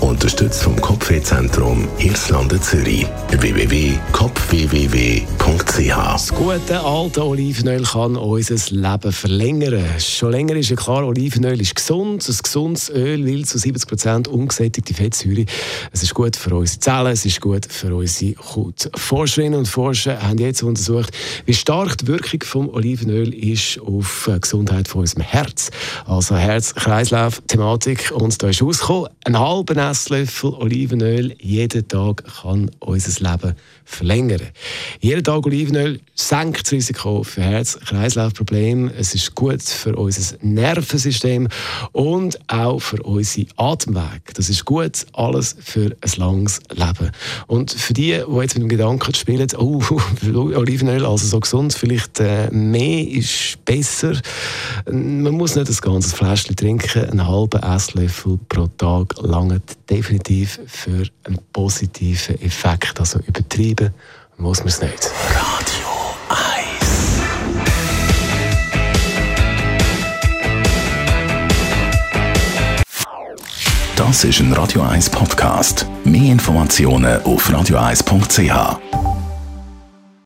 Unterstützt vom Kopfwehzentrum Irlande Zürich. www.kopfwww.ch Das gute alte Olivenöl kann unser Leben verlängern. Schon länger ist ja klar, Olivenöl ist gesund. Ein gesundes Öl will zu 70% ungesättigte Fettsäure. Es ist gut für unsere Zellen, es ist gut für unsere Haut. Forscherinnen und Forscher haben jetzt untersucht, wie stark die Wirkung vom Olivenöl ist auf die Gesundheit von unserem Herz. Also Herz-Kreislauf-Thematik. Und da ist rausgekommen, ein halber Esslöffel Olivenöl jeden Tag kann unser Leben verlängern. Jeden Tag Olivenöl senkt das Risiko für Herz-Kreislauf-Probleme. Es ist gut für unser Nervensystem und auch für unsere Atemwege. Das ist gut, alles für ein langes Leben. Und für die, die jetzt mit dem Gedanken spielen, oh, Olivenöl, also so gesund, vielleicht äh, mehr ist besser. Man muss nicht das ganze Fläschchen trinken. Einen halben Esslöffel pro Tag langt definitiv für einen positiven Effekt. Also übertrieben muss man es nicht. Radio 1. Das ist ein Radio 1 Podcast. Mehr Informationen auf radio1.ch.